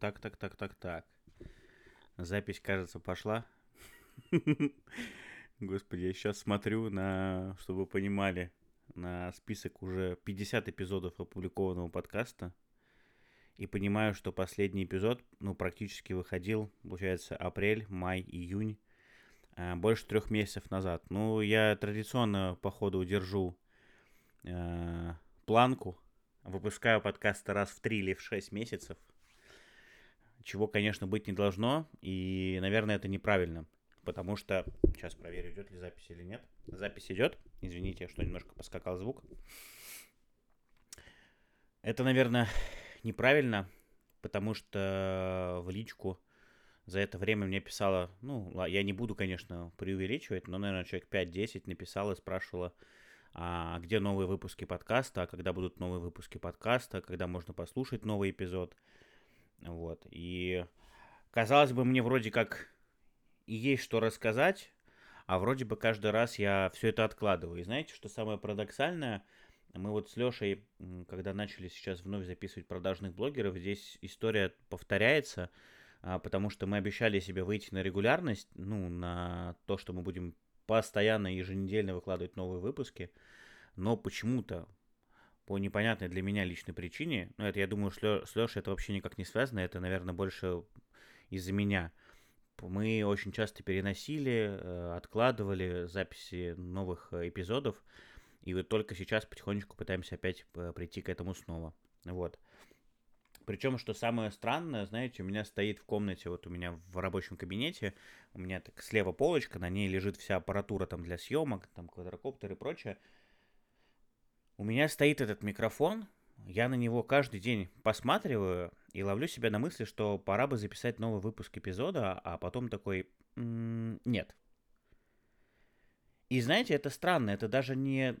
Так, так, так, так, так. Запись, кажется, пошла. Господи, я сейчас смотрю на, чтобы вы понимали, на список уже 50 эпизодов опубликованного подкаста. И понимаю, что последний эпизод, ну, практически выходил, получается, апрель, май, июнь, э, больше трех месяцев назад. Ну, я традиционно, по ходу, держу э, планку, выпускаю подкасты раз в три или в шесть месяцев, чего, конечно, быть не должно, и, наверное, это неправильно, потому что... Сейчас проверю, идет ли запись или нет. Запись идет. Извините, что немножко поскакал звук. Это, наверное, неправильно, потому что в личку за это время мне писала, ну, я не буду, конечно, преувеличивать, но, наверное, человек 5-10 написала и спрашивала, а где новые выпуски подкаста, а когда будут новые выпуски подкаста, когда можно послушать новый эпизод. Вот. И казалось бы, мне вроде как и есть что рассказать, а вроде бы каждый раз я все это откладываю. И знаете, что самое парадоксальное – мы вот с Лешей, когда начали сейчас вновь записывать продажных блогеров, здесь история повторяется, а, потому что мы обещали себе выйти на регулярность, ну, на то, что мы будем постоянно еженедельно выкладывать новые выпуски, но почему-то по непонятной для меня личной причине, ну, это, я думаю, с Лешей это вообще никак не связано, это, наверное, больше из-за меня. Мы очень часто переносили, э, откладывали записи новых э, эпизодов, и вот только сейчас потихонечку пытаемся опять э, прийти к этому снова. Вот. Причем, что самое странное, знаете, у меня стоит в комнате, вот у меня в рабочем кабинете, у меня так слева полочка, на ней лежит вся аппаратура там для съемок, там квадрокоптер и прочее. У меня стоит этот микрофон, я на него каждый день посматриваю и ловлю себя на мысли, что пора бы записать новый выпуск эпизода, а потом такой, м-м, нет, и знаете, это странно, это даже не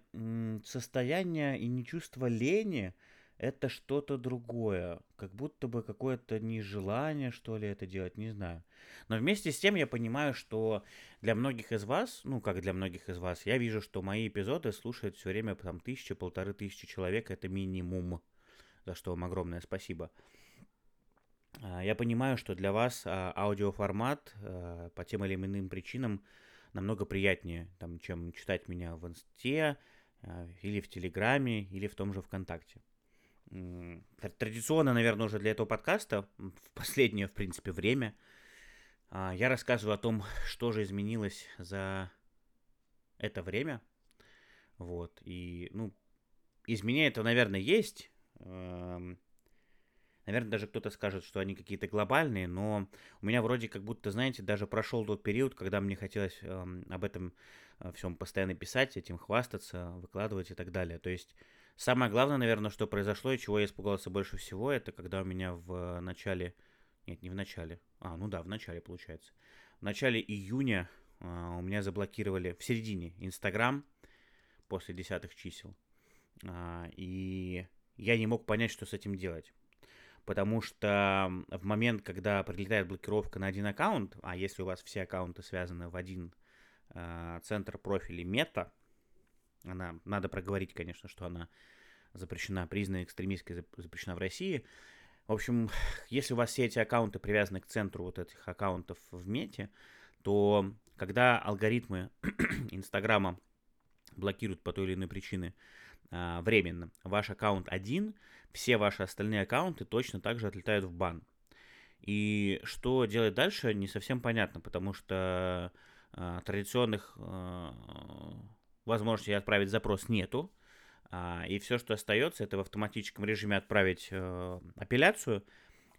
состояние и не чувство лени, это что-то другое, как будто бы какое-то нежелание, что ли, это делать, не знаю. Но вместе с тем я понимаю, что для многих из вас, ну, как для многих из вас, я вижу, что мои эпизоды слушают все время там тысячи, полторы тысячи человек, это минимум, за что вам огромное спасибо. А, я понимаю, что для вас а, аудиоформат а, по тем или иным причинам намного приятнее, там, чем читать меня в инсте или в Телеграме, или в том же ВКонтакте. Традиционно, наверное, уже для этого подкаста, в последнее, в принципе, время, а, я рассказываю о том, что же изменилось за это время. Вот. И, ну, изменения это, наверное, есть. Эм, Наверное, даже кто-то скажет, что они какие-то глобальные, но у меня вроде как будто, знаете, даже прошел тот период, когда мне хотелось э, об этом э, всем постоянно писать, этим хвастаться, выкладывать и так далее. То есть самое главное, наверное, что произошло и чего я испугался больше всего, это когда у меня в начале, нет, не в начале, а, ну да, в начале получается, в начале июня э, у меня заблокировали, в середине, Инстаграм после десятых чисел, э, и я не мог понять, что с этим делать. Потому что в момент, когда прилетает блокировка на один аккаунт, а если у вас все аккаунты связаны в один э, центр профиля мета, она, надо проговорить, конечно, что она запрещена, признана экстремистской, запрещена в России. В общем, если у вас все эти аккаунты привязаны к центру вот этих аккаунтов в мете, то когда алгоритмы Инстаграма блокируют по той или иной причине а, временно ваш аккаунт один, все ваши остальные аккаунты точно так же отлетают в бан. И что делать дальше, не совсем понятно, потому что э, традиционных э, возможностей отправить запрос нету. Э, и все, что остается, это в автоматическом режиме отправить э, апелляцию,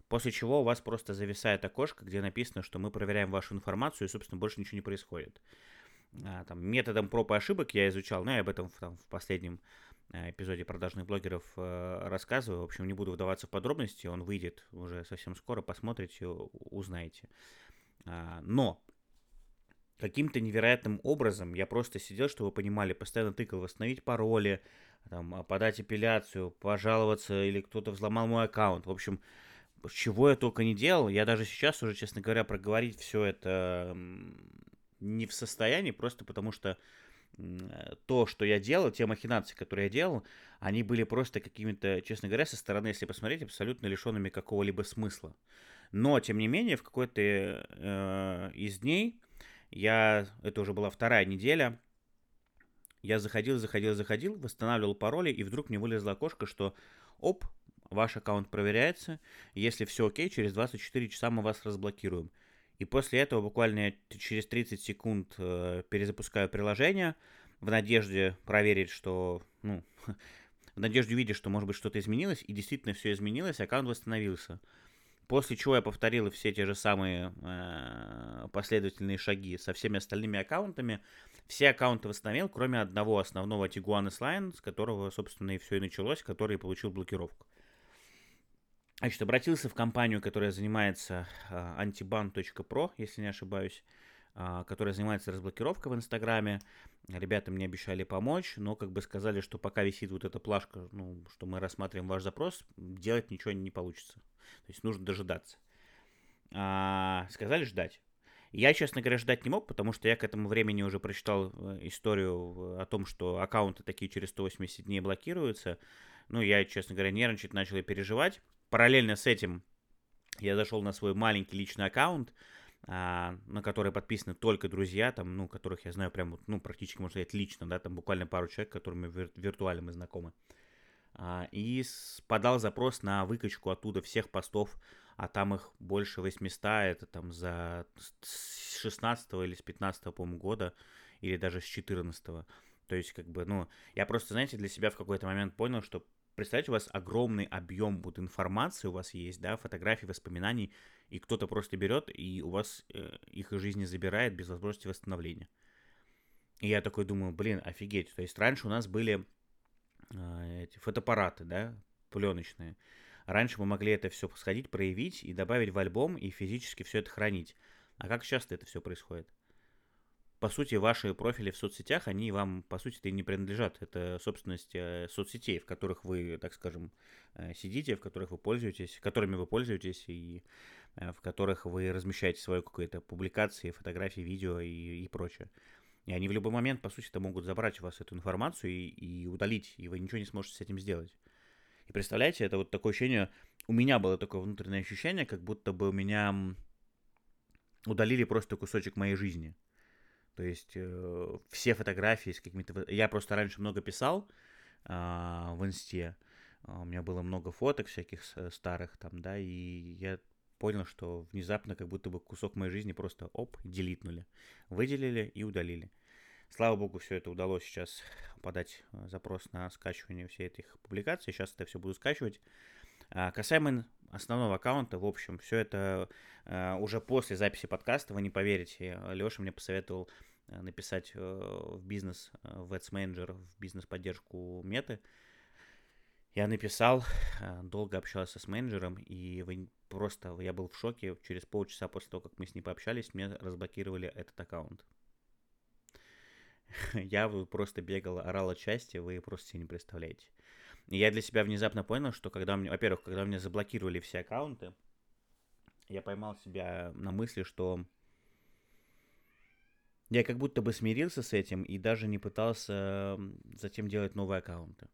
после чего у вас просто зависает окошко, где написано, что мы проверяем вашу информацию, и, собственно, больше ничего не происходит. А, там, методом проб и ошибок я изучал, ну, я об этом там, в последнем Э, эпизоде продажных блогеров э, рассказываю. В общем, не буду вдаваться в подробности, он выйдет уже совсем скоро, посмотрите, узнаете. А, но каким-то невероятным образом я просто сидел, чтобы вы понимали, постоянно тыкал восстановить пароли, там, подать апелляцию, пожаловаться, или кто-то взломал мой аккаунт. В общем, чего я только не делал, я даже сейчас уже, честно говоря, проговорить все это не в состоянии, просто потому что то, что я делал, те махинации, которые я делал, они были просто какими-то, честно говоря, со стороны, если посмотреть, абсолютно лишенными какого-либо смысла. Но, тем не менее, в какой-то э, из дней, я, это уже была вторая неделя, я заходил, заходил, заходил, восстанавливал пароли, и вдруг мне вылезло окошко, что оп, ваш аккаунт проверяется, если все окей, через 24 часа мы вас разблокируем. И после этого буквально через 30 секунд э, перезапускаю приложение в надежде проверить, что, ну, в надежде увидеть, что, может быть, что-то изменилось, и действительно все изменилось, аккаунт восстановился. После чего я повторил все те же самые э, последовательные шаги со всеми остальными аккаунтами. Все аккаунты восстановил, кроме одного основного Tiguan S-Line, с которого, собственно, и все и началось, который получил блокировку. Значит, обратился в компанию, которая занимается э, antiban.pro, если не ошибаюсь, э, которая занимается разблокировкой в Инстаграме. Ребята мне обещали помочь, но как бы сказали, что пока висит вот эта плашка, ну, что мы рассматриваем ваш запрос, делать ничего не получится. То есть нужно дожидаться. А, сказали ждать. Я, честно говоря, ждать не мог, потому что я к этому времени уже прочитал э, историю о том, что аккаунты такие через 180 дней блокируются. Ну, я, честно говоря, нервничать начал и переживать. Параллельно с этим я зашел на свой маленький личный аккаунт, а, на который подписаны только друзья, там, ну, которых я знаю прям, ну, практически, можно сказать, лично, да, там буквально пару человек, которыми вир- виртуально мы знакомы. И подал запрос на выкачку оттуда всех постов, а там их больше 800, это там за 16 или с 15 по-моему, года, или даже с 14 -го. То есть, как бы, ну, я просто, знаете, для себя в какой-то момент понял, что представьте, у вас огромный объем вот информации у вас есть, да, фотографий, воспоминаний, и кто-то просто берет и у вас э, их из жизни забирает без возможности восстановления. И я такой думаю, блин, офигеть. То есть раньше у нас были эти фотоаппараты, да, пленочные. Раньше мы могли это все сходить, проявить и добавить в альбом и физически все это хранить. А как часто это все происходит? по сути, ваши профили в соцсетях, они вам, по сути, и не принадлежат. Это собственность э, соцсетей, в которых вы, так скажем, э, сидите, в которых вы пользуетесь, которыми вы пользуетесь, и э, в которых вы размещаете свои какие-то публикации, фотографии, видео и, и прочее. И они в любой момент, по сути, могут забрать у вас эту информацию и, и удалить, и вы ничего не сможете с этим сделать. И представляете, это вот такое ощущение, у меня было такое внутреннее ощущение, как будто бы у меня удалили просто кусочек моей жизни. То есть э, все фотографии с какими-то... Я просто раньше много писал э, в инсте. А, у меня было много фоток всяких старых там, да, и я понял, что внезапно как будто бы кусок моей жизни просто оп, делитнули. Выделили и удалили. Слава богу, все это удалось сейчас подать э, запрос на скачивание всей этих публикаций. Сейчас это все буду скачивать. А, касаемо основного аккаунта, в общем, все это э, уже после записи подкаста, вы не поверите, Леша мне посоветовал э, написать э, в бизнес, э, в Ads Manager, в бизнес-поддержку меты. Я написал, э, долго общался с менеджером, и вы просто, я был в шоке. Через полчаса после того, как мы с ней пообщались, мне разблокировали этот аккаунт. Я просто бегал, орал от счастья, вы просто себе не представляете. И я для себя внезапно понял, что когда мне, во-первых, когда мне заблокировали все аккаунты, я поймал себя на мысли, что я как будто бы смирился с этим и даже не пытался затем делать новые аккаунты.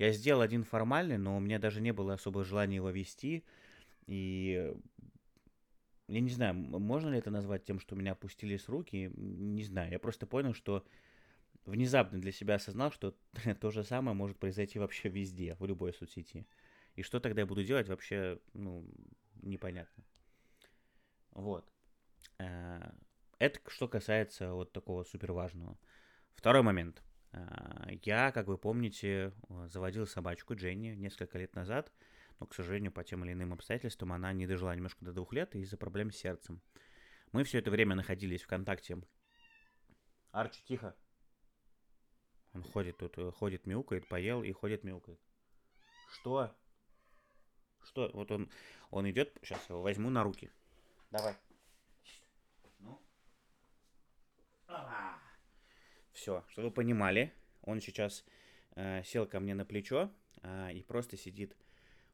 Я сделал один формальный, но у меня даже не было особого желания его вести. И я не знаю, можно ли это назвать тем, что меня опустились руки, не знаю. Я просто понял, что внезапно для себя осознал, что то же самое может произойти вообще везде, в любой соцсети. И что тогда я буду делать, вообще, ну, непонятно. Вот. Э, это что касается вот такого супер важного. Второй момент. Э, я, как вы помните, заводил собачку Дженни несколько лет назад, но, к сожалению, по тем или иным обстоятельствам она не дожила немножко до двух лет из-за проблем с сердцем. Мы все это время находились в контакте. Арчи, тихо. Он ходит тут, э, ходит, мяукает, поел и ходит, мяукает. Что? Что? Вот он, он идет, сейчас его возьму на руки. Давай. Ну. Все, чтобы вы понимали, он сейчас э, сел ко мне на плечо э, и просто сидит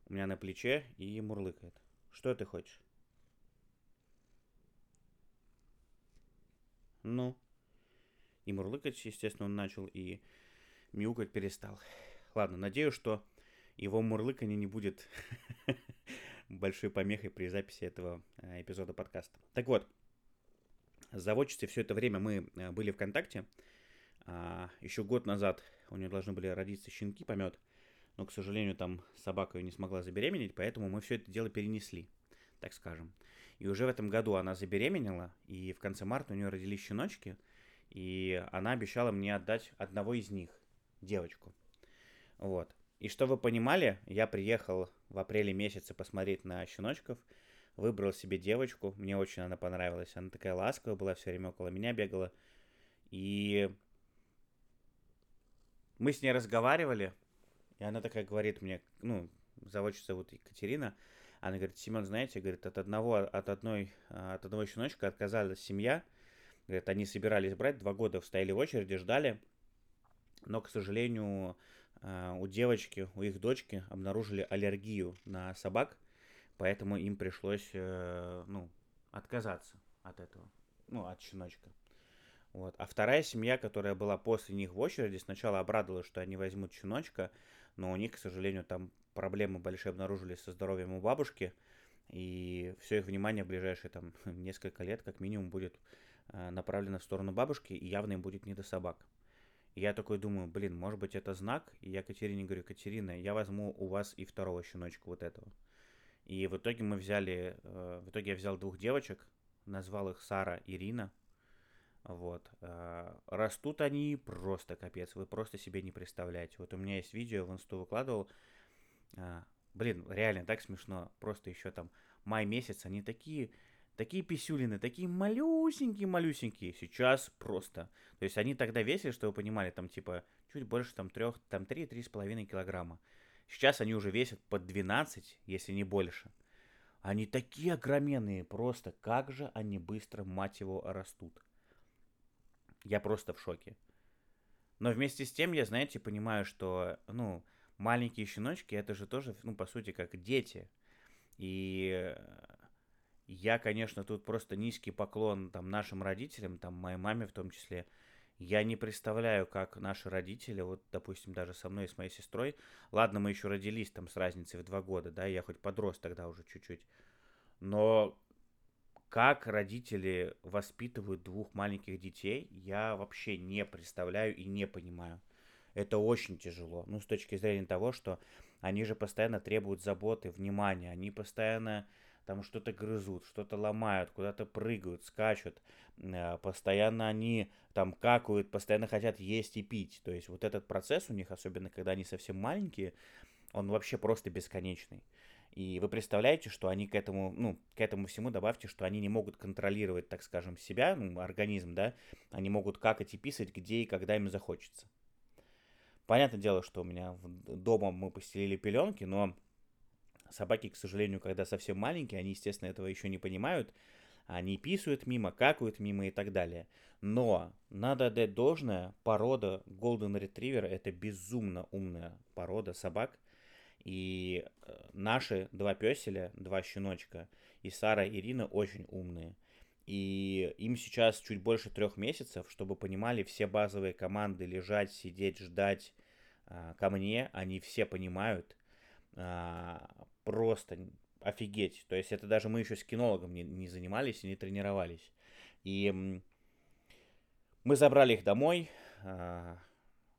у меня на плече и мурлыкает. Что ты хочешь? Ну. И мурлыкать, естественно, он начал, и мяукать перестал. Ладно, надеюсь, что его мурлыканье не будет большой помехой при записи этого э, эпизода подкаста. Так вот, с заводчицей все это время мы э, были в контакте. А, еще год назад у нее должны были родиться щенки, помет. Но, к сожалению, там собака ее не смогла забеременеть, поэтому мы все это дело перенесли, так скажем. И уже в этом году она забеременела, и в конце марта у нее родились щеночки, и она обещала мне отдать одного из них, девочку. Вот. И что вы понимали, я приехал в апреле месяце посмотреть на щеночков, выбрал себе девочку, мне очень она понравилась, она такая ласковая была, все время около меня бегала, и мы с ней разговаривали, и она такая говорит мне, ну, заводчица зовут Екатерина, она говорит, Семен, знаете, говорит, от одного, от одной, от одного щеночка отказалась семья, говорит, они собирались брать, два года стояли в очереди, ждали, но, к сожалению, а, у девочки, у их дочки обнаружили аллергию на собак, поэтому им пришлось, э, ну, отказаться от этого, ну, от щеночка. Вот. А вторая семья, которая была после них в очереди, сначала обрадовалась, что они возьмут щеночка, но у них, к сожалению, там проблемы большие обнаружились со здоровьем у бабушки, и все их внимание в ближайшие там несколько лет как минимум будет э, направлено в сторону бабушки, и явно им будет не до собак. И я такой думаю, блин, может быть это знак? И я Катерине говорю, Катерина, я возьму у вас и второго щеночка вот этого. И в итоге мы взяли, э, в итоге я взял двух девочек, назвал их Сара и Ирина. Вот. Э, растут они просто капец, вы просто себе не представляете. Вот у меня есть видео, в инсту выкладывал. Э, блин, реально так смешно. Просто еще там май месяц, они такие Такие писюлины, такие малюсенькие-малюсенькие. Сейчас просто. То есть они тогда весили, что вы понимали, там типа чуть больше там трех, там 3-3,5 килограмма. Сейчас они уже весят под 12, если не больше. Они такие огроменные просто. Как же они быстро, мать его, растут. Я просто в шоке. Но вместе с тем я, знаете, понимаю, что, ну, маленькие щеночки, это же тоже, ну, по сути, как дети. И я, конечно, тут просто низкий поклон там нашим родителям, там моей маме в том числе. Я не представляю, как наши родители, вот, допустим, даже со мной и с моей сестрой, ладно, мы еще родились там с разницей в два года, да, я хоть подрос тогда уже чуть-чуть, но как родители воспитывают двух маленьких детей, я вообще не представляю и не понимаю. Это очень тяжело. Ну, с точки зрения того, что они же постоянно требуют заботы, внимания, они постоянно там что-то грызут, что-то ломают, куда-то прыгают, скачут, э, постоянно они там какают, постоянно хотят есть и пить. То есть вот этот процесс у них, особенно когда они совсем маленькие, он вообще просто бесконечный. И вы представляете, что они к этому, ну, к этому всему добавьте, что они не могут контролировать, так скажем, себя, ну, организм, да, они могут какать и писать, где и когда им захочется. Понятное дело, что у меня дома мы постелили пеленки, но Собаки, к сожалению, когда совсем маленькие, они, естественно, этого еще не понимают. Они писают мимо, какают мимо и так далее. Но надо отдать должное, порода Golden Retriever это безумно умная порода собак. И э, наши два песеля, два щеночка, и Сара, и Ирина очень умные. И им сейчас чуть больше трех месяцев, чтобы понимали все базовые команды лежать, сидеть, ждать а, ко мне, они все понимают. А, просто офигеть. То есть это даже мы еще с кинологом не, не занимались и не тренировались. И мы забрали их домой. А,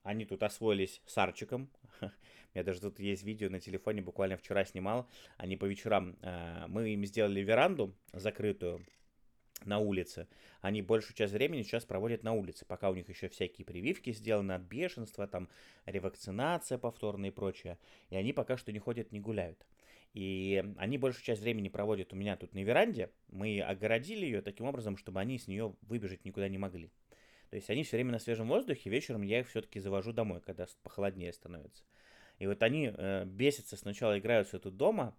они тут освоились с Арчиком. У меня даже тут есть видео на телефоне, буквально вчера снимал. Они по вечерам, а, мы им сделали веранду закрытую на улице. Они большую часть времени сейчас проводят на улице, пока у них еще всякие прививки сделаны от бешенства, там ревакцинация повторная и прочее. И они пока что не ходят, не гуляют. И они большую часть времени проводят у меня тут на веранде. Мы огородили ее таким образом, чтобы они с нее выбежать никуда не могли. То есть они все время на свежем воздухе, вечером я их все-таки завожу домой, когда похолоднее становится. И вот они э, бесятся, сначала играются тут дома,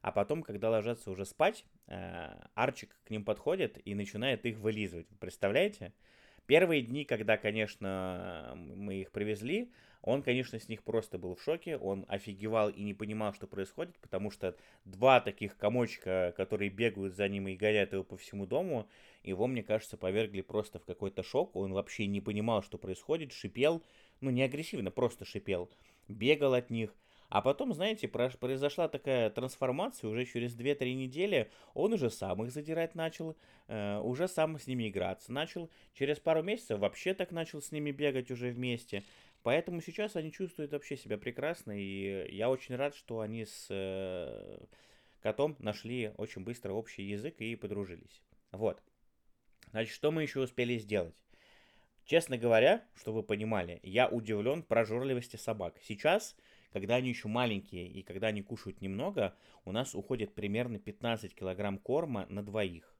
а потом, когда ложатся уже спать, э, Арчик к ним подходит и начинает их вылизывать. Представляете? Первые дни, когда, конечно, мы их привезли, Он, конечно, с них просто был в шоке, он офигевал и не понимал, что происходит, потому что два таких комочка, которые бегают за ним и горят его по всему дому, его, мне кажется, повергли просто в какой-то шок, он вообще не понимал, что происходит, шипел, ну не агрессивно, просто шипел, бегал от них, а потом, знаете, произошла такая трансформация, уже через 2-3 недели он уже сам их задирать начал, э, уже сам с ними играться начал. Через пару месяцев вообще так начал с ними бегать уже вместе. Поэтому сейчас они чувствуют вообще себя прекрасно, и я очень рад, что они с э, котом нашли очень быстро общий язык и подружились. Вот. Значит, что мы еще успели сделать? Честно говоря, что вы понимали, я удивлен прожорливости собак. Сейчас когда они еще маленькие и когда они кушают немного, у нас уходит примерно 15 килограмм корма на двоих.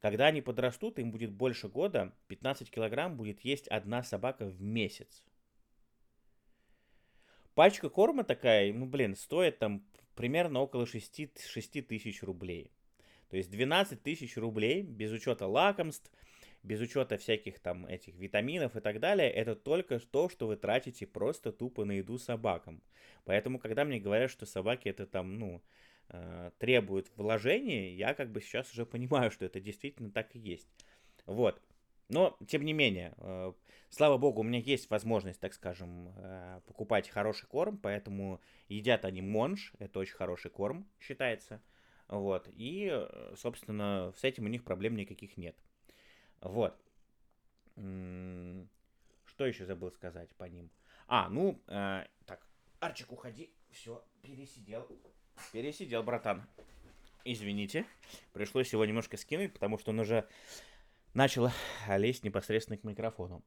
Когда они подрастут, им будет больше года, 15 килограмм будет есть одна собака в месяц. Пачка корма такая, ну блин, стоит там примерно около 6, 6 тысяч рублей. То есть 12 тысяч рублей без учета лакомств, без учета всяких там этих витаминов и так далее, это только то, что вы тратите просто тупо на еду собакам. Поэтому, когда мне говорят, что собаки это там, ну, э, требуют вложений, я как бы сейчас уже понимаю, что это действительно так и есть. Вот. Но, тем не менее, э, слава богу, у меня есть возможность, так скажем, э, покупать хороший корм, поэтому едят они монж, это очень хороший корм, считается. Вот. И, собственно, с этим у них проблем никаких нет. Вот. Что еще забыл сказать по ним? А, ну, э, так, Арчик, уходи. Все, пересидел. Пересидел, братан. Извините. Пришлось его немножко скинуть, потому что он уже начал лезть непосредственно к микрофону.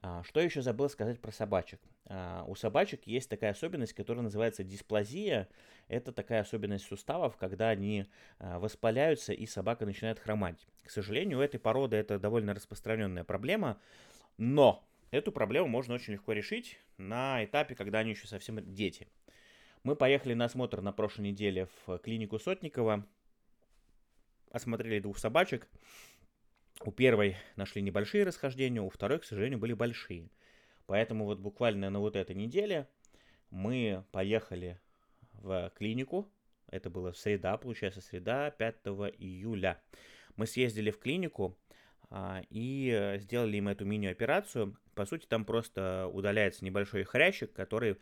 А, что еще забыл сказать про собачек? А, у собачек есть такая особенность, которая называется дисплазия. Это такая особенность суставов, когда они а, воспаляются и собака начинает хромать. К сожалению, у этой породы это довольно распространенная проблема, но эту проблему можно очень легко решить на этапе, когда они еще совсем дети. Мы поехали на осмотр на прошлой неделе в клинику Сотникова, осмотрели двух собачек, у первой нашли небольшие расхождения, у второй, к сожалению, были большие. Поэтому вот буквально на вот этой неделе мы поехали в клинику. Это было среда, получается, среда 5 июля. Мы съездили в клинику а, и сделали им эту мини-операцию. По сути, там просто удаляется небольшой хрящик, который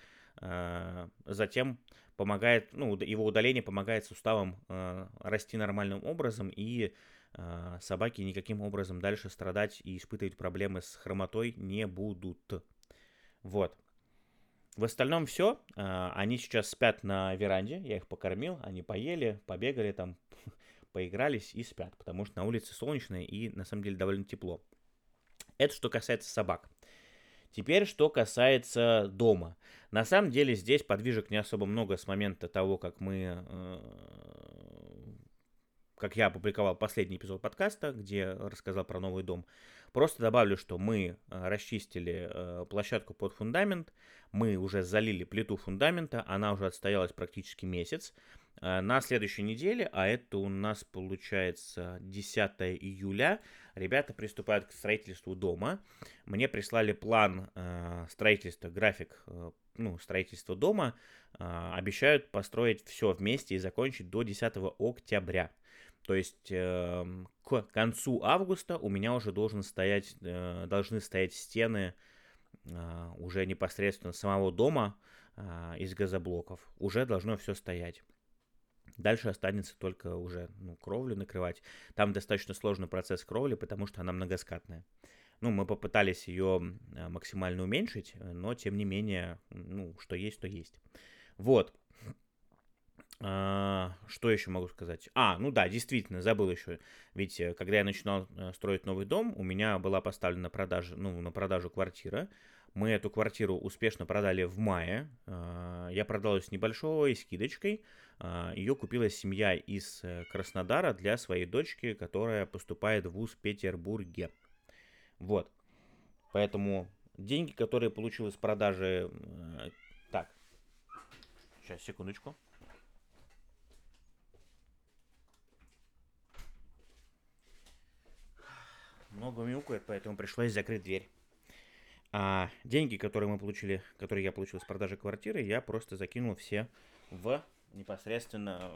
затем помогает, ну, его удаление помогает суставам а, расти нормальным образом и а, собаки никаким образом дальше страдать и испытывать проблемы с хромотой не будут. Вот. В остальном все. А, они сейчас спят на веранде. Я их покормил, они поели, побегали там, поигрались и спят, потому что на улице солнечно и на самом деле довольно тепло. Это что касается собак. Теперь, что касается дома. На самом деле здесь подвижек не особо много с момента того, как мы э, как я опубликовал последний эпизод подкаста, где рассказал про новый дом. Просто добавлю, что мы э, расчистили э, площадку под фундамент, мы уже залили плиту фундамента, она уже отстоялась практически месяц. Э, на следующей неделе, а это у нас получается 10 июля, ребята приступают к строительству дома. Мне прислали план строительства, график ну, строительства дома. Обещают построить все вместе и закончить до 10 октября. То есть э, к концу августа у меня уже должен стоять, э, должны стоять стены э, уже непосредственно самого дома э, из газоблоков. Уже должно все стоять. Дальше останется только уже ну, кровлю накрывать. Там достаточно сложный процесс кровли, потому что она многоскатная. Ну, мы попытались ее э, максимально уменьшить, но тем не менее, ну, что есть, то есть. Вот. А, что еще могу сказать? А, ну да, действительно, забыл еще. Ведь э, когда я начинал э, строить новый дом, у меня была поставлена на продажу, ну, на продажу квартира. Мы эту квартиру успешно продали в мае. А, я продал ее с небольшой скидочкой. А, ее купила семья из э, Краснодара для своей дочки, которая поступает в ВУЗ в Петербурге. Вот. Поэтому деньги, которые получил из продажи... Так, сейчас, секундочку. много мяукает, поэтому пришлось закрыть дверь. А деньги, которые мы получили, которые я получил с продажи квартиры, я просто закинул все в непосредственно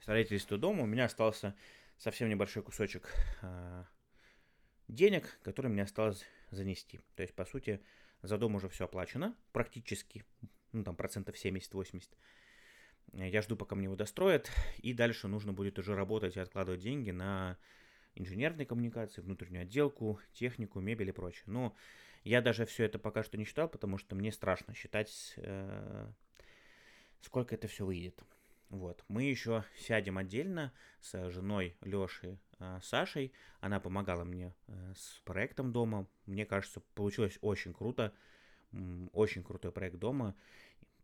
строительство дома. У меня остался совсем небольшой кусочек а, денег, который мне осталось занести. То есть, по сути, за дом уже все оплачено, практически, ну там процентов 70-80. Я жду, пока мне его достроят, и дальше нужно будет уже работать и откладывать деньги на инженерные коммуникации, внутреннюю отделку, технику, мебель и прочее. Но я даже все это пока что не считал, потому что мне страшно считать, э, сколько это все выйдет. Вот. Мы еще сядем отдельно с женой Лешей э, Сашей. Она помогала мне э, с проектом дома. Мне кажется, получилось очень круто. Очень крутой проект дома.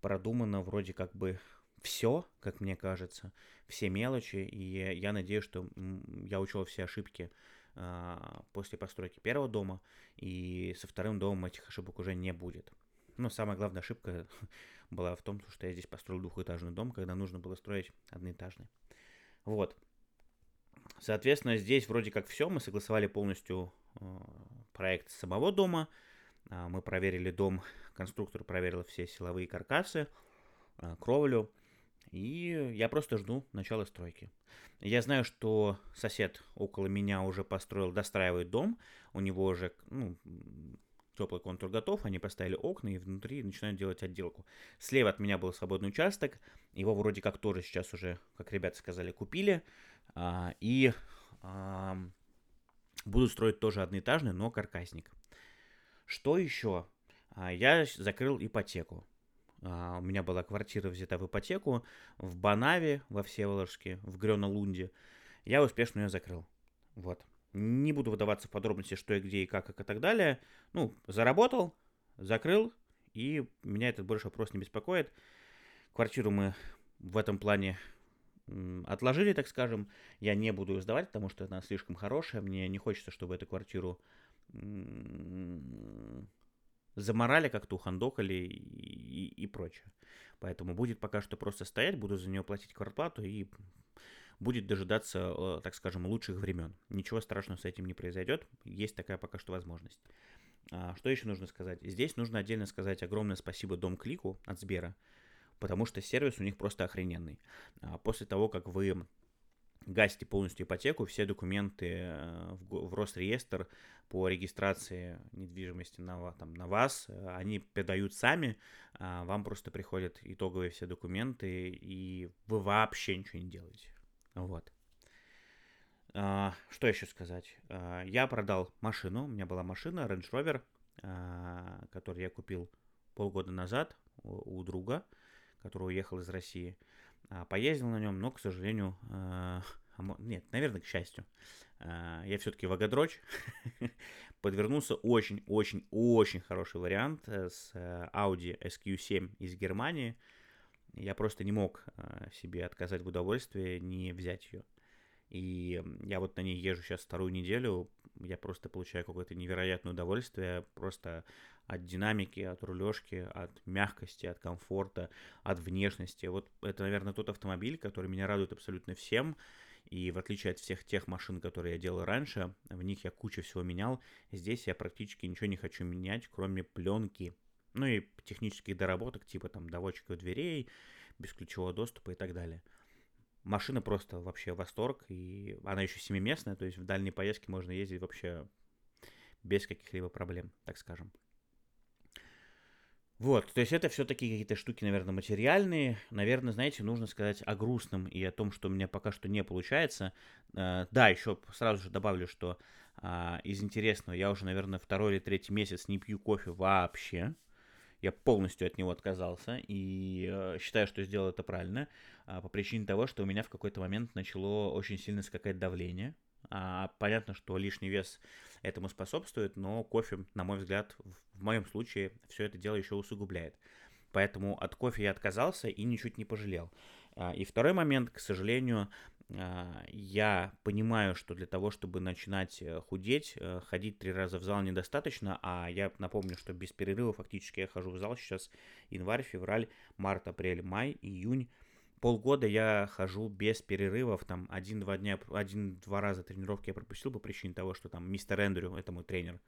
Продумано вроде как бы все, как мне кажется, все мелочи, и я надеюсь, что я учел все ошибки после постройки первого дома, и со вторым домом этих ошибок уже не будет. Но самая главная ошибка была в том, что я здесь построил двухэтажный дом, когда нужно было строить одноэтажный. Вот. Соответственно, здесь вроде как все. Мы согласовали полностью э, проект самого дома. Э, мы проверили дом, конструктор проверил все силовые каркасы, кровлю. И я просто жду начала стройки. Я знаю, что сосед около меня уже построил, достраивает дом. У него уже ну, теплый контур готов, они поставили окна и внутри начинают делать отделку. Слева от меня был свободный участок, его вроде как тоже сейчас уже, как ребята сказали, купили. А, и а, будут строить тоже одноэтажный, но каркасник. Что еще? А, я закрыл ипотеку. А, у меня была квартира взята в ипотеку в Банаве, во Всеволожске, в Грёна-Лунде. Я успешно ее закрыл. Вот. Не буду выдаваться в подробности, что и где, и как, и так далее. Ну, заработал, закрыл, и меня этот больше вопрос не беспокоит. Квартиру мы в этом плане отложили, так скажем. Я не буду ее сдавать, потому что она слишком хорошая. Мне не хочется, чтобы эту квартиру заморали как-то, ухандокали и, и, и прочее. Поэтому будет пока что просто стоять, буду за нее платить квартплату и будет дожидаться, э, так скажем, лучших времен. Ничего страшного с этим не произойдет, есть такая пока что возможность. А, что еще нужно сказать? Здесь нужно отдельно сказать огромное спасибо Дом Клику от Сбера, потому что сервис у них просто охрененный. А, после того, как вы гасите полностью ипотеку, все документы э, в, Росреестр по регистрации недвижимости на, там, на вас, э, они передают сами, а вам просто приходят итоговые все документы, и вы вообще ничего не делаете. Вот. А, что еще сказать? А, я продал машину, у меня была машина Range Rover, которую я купил полгода назад у друга, который уехал из России. А, поездил на нем, но, к сожалению, а, нет, наверное, к счастью, а, я все-таки вагодрочь. Подвернулся очень-очень-очень хороший вариант э, с э, Audi SQ7 из Германии. Я просто не мог себе отказать в удовольствии не взять ее. И я вот на ней езжу сейчас вторую неделю, я просто получаю какое-то невероятное удовольствие просто от динамики, от рулежки, от мягкости, от комфорта, от внешности. Вот это, наверное, тот автомобиль, который меня радует абсолютно всем. И в отличие от всех тех машин, которые я делал раньше, в них я кучу всего менял. Здесь я практически ничего не хочу менять, кроме пленки. Ну и технических доработок, типа там доводчиков дверей, бесключевого доступа и так далее. Машина просто вообще восторг, и она еще семиместная, то есть в дальние поездки можно ездить вообще без каких-либо проблем, так скажем. Вот, то есть это все-таки какие-то штуки, наверное, материальные. Наверное, знаете, нужно сказать о грустном и о том, что у меня пока что не получается. Э, да, еще сразу же добавлю, что а, из интересного я уже, наверное, второй или третий месяц не пью кофе вообще. Я полностью от него отказался и э, считаю, что сделал это правильно а, по причине того, что у меня в какой-то момент начало очень сильно скакать давление. А, понятно, что лишний вес этому способствует, но кофе, на мой взгляд, в моем случае все это дело еще усугубляет. Поэтому от кофе я отказался и ничуть не пожалел. А, и второй момент, к сожалению, а, я понимаю, что для того, чтобы начинать э, худеть, э, ходить три раза в зал недостаточно, а я напомню, что без перерыва фактически я хожу в зал сейчас январь, февраль, март, апрель, май, июнь, полгода я хожу без перерывов, там один-два дня, один-два раза тренировки я пропустил по причине того, что там мистер Эндрю, это мой тренер,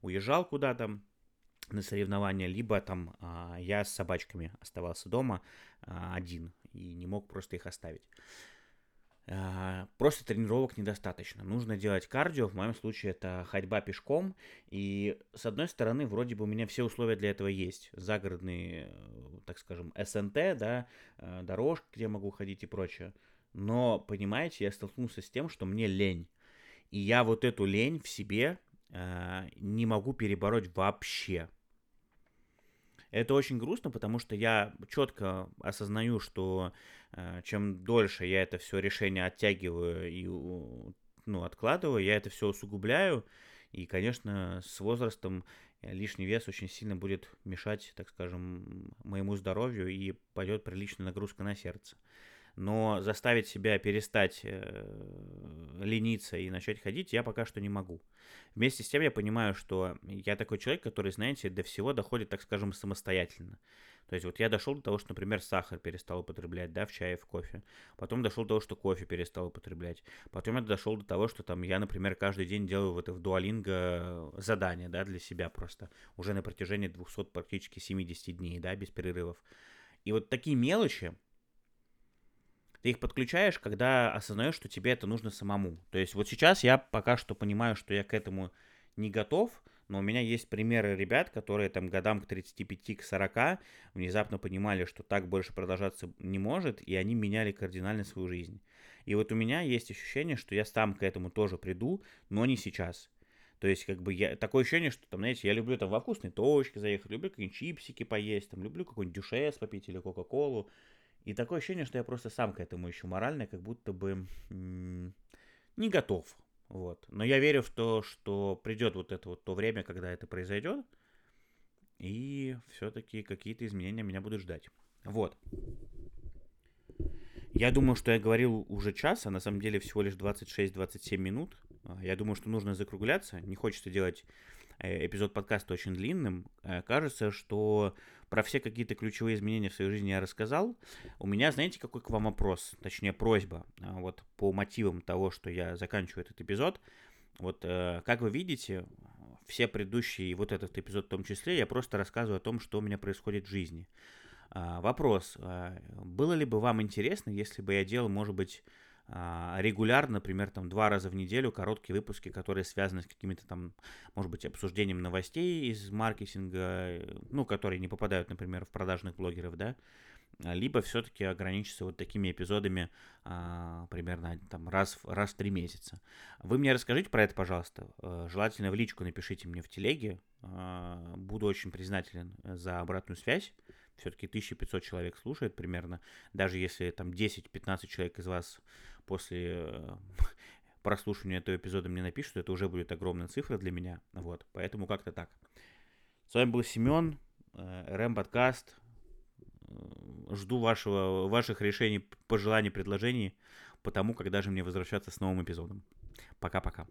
уезжал куда-то, на соревнования, либо там а, я с собачками оставался дома а, один и не мог просто их оставить. Просто тренировок недостаточно. Нужно делать кардио, в моем случае это ходьба пешком. И с одной стороны, вроде бы у меня все условия для этого есть. Загородные, так скажем, СНТ, да, э, дорожки, где могу ходить и прочее. Но, понимаете, я столкнулся с тем, что мне лень. И я вот эту лень в себе э, не могу перебороть вообще. Это очень грустно, потому что я четко осознаю, что э, чем дольше я это все решение оттягиваю и ну, откладываю, я это все усугубляю. И, конечно, с возрастом лишний вес очень сильно будет мешать, так скажем, моему здоровью и пойдет приличная нагрузка на сердце но заставить себя перестать э, лениться и начать ходить я пока что не могу. Вместе с тем я понимаю, что я такой человек, который, знаете, до всего доходит, так скажем, самостоятельно. То есть вот я дошел до того, что, например, сахар перестал употреблять, да, в чае, в кофе. Потом дошел до того, что кофе перестал употреблять. Потом я дошел до того, что там я, например, каждый день делаю вот в дуалинго задание, да, для себя просто. Уже на протяжении 200 практически 70 дней, да, без перерывов. И вот такие мелочи, ты их подключаешь, когда осознаешь, что тебе это нужно самому. То есть вот сейчас я пока что понимаю, что я к этому не готов, но у меня есть примеры ребят, которые там годам к 35, к 40 внезапно понимали, что так больше продолжаться не может, и они меняли кардинально свою жизнь. И вот у меня есть ощущение, что я сам к этому тоже приду, но не сейчас. То есть, как бы, я, такое ощущение, что, там, знаете, я люблю там во вкусные точки заехать, люблю какие-нибудь чипсики поесть, там, люблю какой-нибудь дюшес попить или кока-колу. И такое ощущение, что я просто сам к этому еще морально, как будто бы не готов. Вот. Но я верю в то, что придет вот это вот то время, когда это произойдет, и все-таки какие-то изменения меня будут ждать. Вот. Я думаю, что я говорил уже час, а на самом деле всего лишь 26-27 минут. А, я думаю, что нужно закругляться. Не хочется делать эпизод подкаста очень длинным. Э, кажется, что про все какие-то ключевые изменения в своей жизни я рассказал. У меня, знаете, какой к вам вопрос, точнее просьба, э, вот по мотивам того, что я заканчиваю этот эпизод. Вот, как вы видите, все предыдущие, и вот этот эпизод в том числе, я просто рассказываю о том, что у меня происходит в жизни. Вопрос, было ли бы вам интересно, если бы я делал, может быть, а, регулярно, например, там два раза в неделю короткие выпуски, которые связаны с какими-то там, может быть, обсуждением новостей из маркетинга, ну, которые не попадают, например, в продажных блогеров, да, либо все-таки ограничиться вот такими эпизодами а, примерно там раз, раз в три месяца. Вы мне расскажите про это, пожалуйста. Э, желательно в личку напишите мне в телеге. А, буду очень признателен за обратную связь все-таки 1500 человек слушает примерно, даже если там 10-15 человек из вас после э, прослушивания этого эпизода мне напишут, это уже будет огромная цифра для меня, вот, поэтому как-то так. С вами был Семен, э, РМ Подкаст, э, жду вашего, ваших решений, пожеланий, предложений по тому, когда же мне возвращаться с новым эпизодом. Пока-пока.